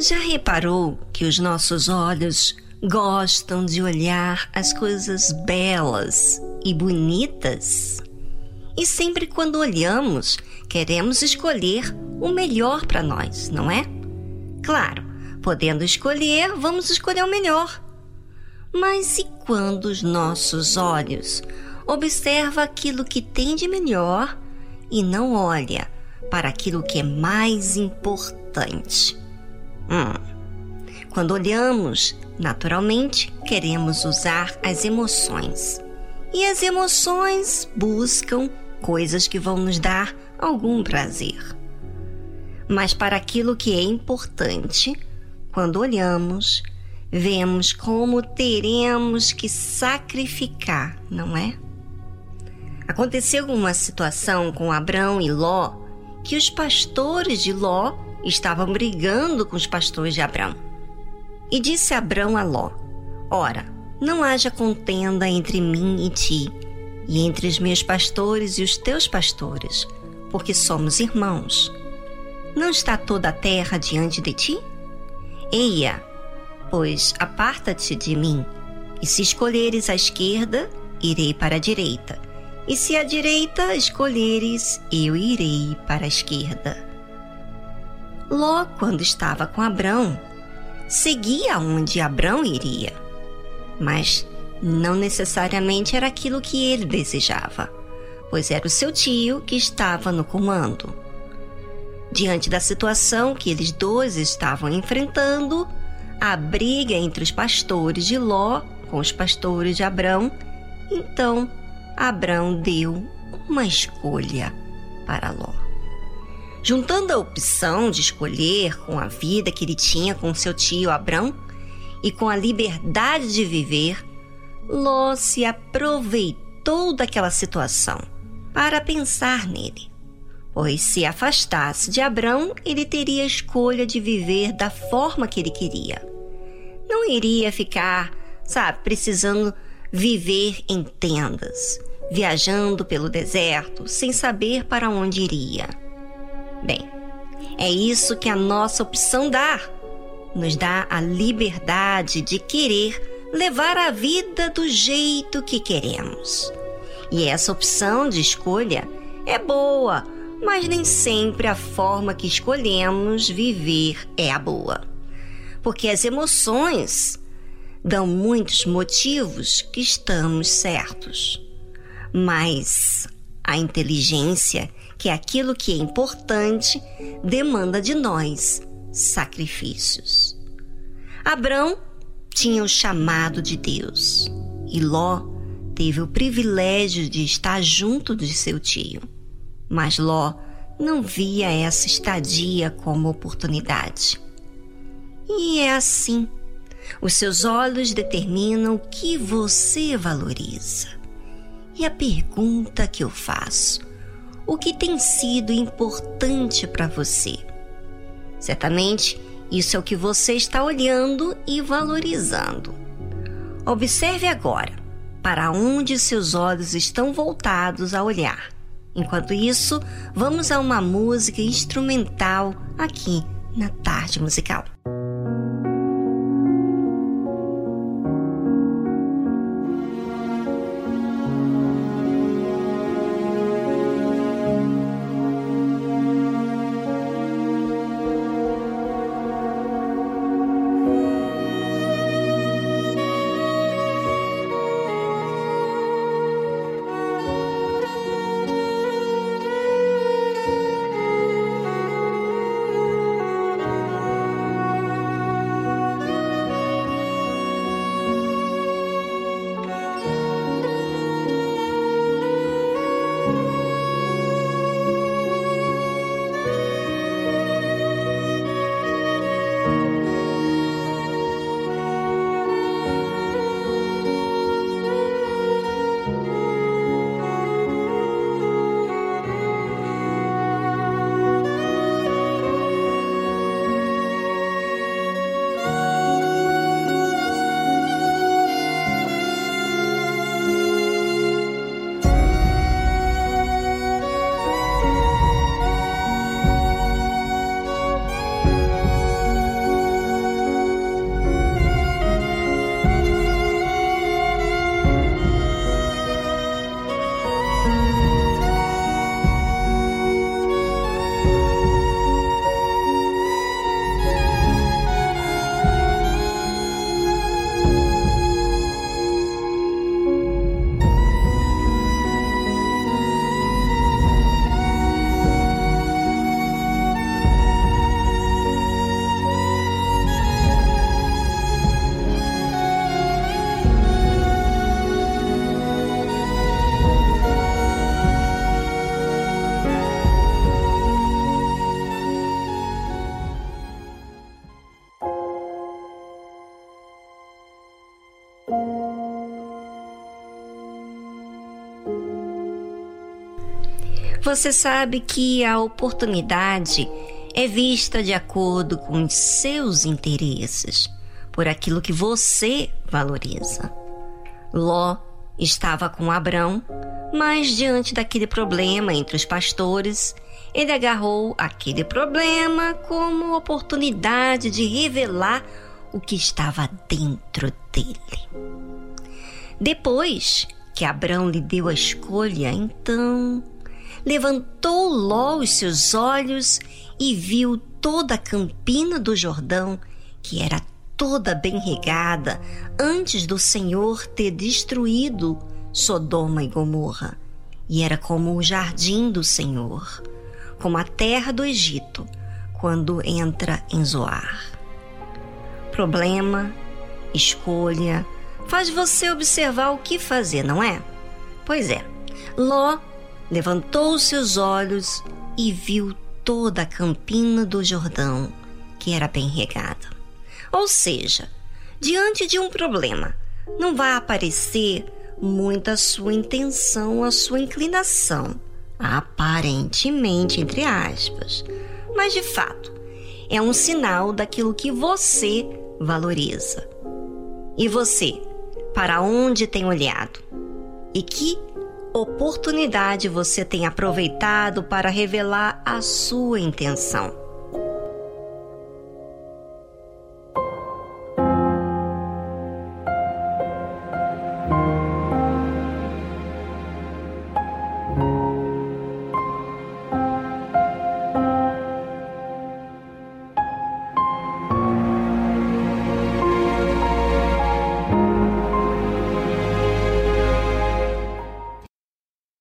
Já reparou que os nossos olhos gostam de olhar as coisas belas e bonitas? E sempre quando olhamos, queremos escolher o melhor para nós, não é? Claro, podendo escolher, vamos escolher o melhor. Mas e quando os nossos olhos observam aquilo que tem de melhor e não olha para aquilo que é mais importante? Hum. Quando olhamos, naturalmente queremos usar as emoções. E as emoções buscam coisas que vão nos dar algum prazer. Mas para aquilo que é importante, quando olhamos, vemos como teremos que sacrificar, não é? Aconteceu uma situação com Abrão e Ló que os pastores de Ló estavam brigando com os pastores de Abrão. E disse Abrão a Ló: Ora, não haja contenda entre mim e ti, e entre os meus pastores e os teus pastores, porque somos irmãos. Não está toda a terra diante de ti? Eia, pois aparta-te de mim, e se escolheres a esquerda, irei para a direita, e se a direita escolheres, eu irei para a esquerda. Ló, quando estava com Abrão, seguia onde Abrão iria, mas não necessariamente era aquilo que ele desejava, pois era o seu tio que estava no comando. Diante da situação que eles dois estavam enfrentando, a briga entre os pastores de Ló com os pastores de Abrão, então Abrão deu uma escolha para Ló. Juntando a opção de escolher com a vida que ele tinha com seu tio Abrão e com a liberdade de viver, Ló se aproveitou daquela situação para pensar nele pois se afastasse de Abrão, ele teria a escolha de viver da forma que ele queria. Não iria ficar, sabe, precisando viver em tendas, viajando pelo deserto, sem saber para onde iria. Bem, é isso que a nossa opção dá. Nos dá a liberdade de querer levar a vida do jeito que queremos. E essa opção de escolha é boa mas nem sempre a forma que escolhemos viver é a boa. Porque as emoções dão muitos motivos que estamos certos. Mas a inteligência, que é aquilo que é importante, demanda de nós sacrifícios. Abrão tinha o chamado de Deus e Ló teve o privilégio de estar junto de seu tio. Mas Ló não via essa estadia como oportunidade. E é assim. Os seus olhos determinam o que você valoriza. E a pergunta que eu faço: o que tem sido importante para você? Certamente, isso é o que você está olhando e valorizando. Observe agora para onde seus olhos estão voltados a olhar Enquanto isso, vamos a uma música instrumental aqui na Tarde Musical. Você sabe que a oportunidade é vista de acordo com os seus interesses, por aquilo que você valoriza. Ló estava com Abrão, mas diante daquele problema entre os pastores, ele agarrou aquele problema como oportunidade de revelar o que estava dentro dele. Depois que Abrão lhe deu a escolha, então levantou Ló os seus olhos e viu toda a campina do Jordão, que era toda bem regada, antes do Senhor ter destruído Sodoma e Gomorra. E era como o jardim do Senhor, como a terra do Egito, quando entra em Zoar. Problema, escolha, faz você observar o que fazer, não é? Pois é, Ló levantou seus olhos e viu toda a campina do Jordão, que era bem regada. Ou seja, diante de um problema, não vai aparecer muito a sua intenção, a sua inclinação, aparentemente, entre aspas. Mas de fato, é um sinal daquilo que você valoriza. E você, para onde tem olhado? E que oportunidade você tem aproveitado para revelar a sua intenção?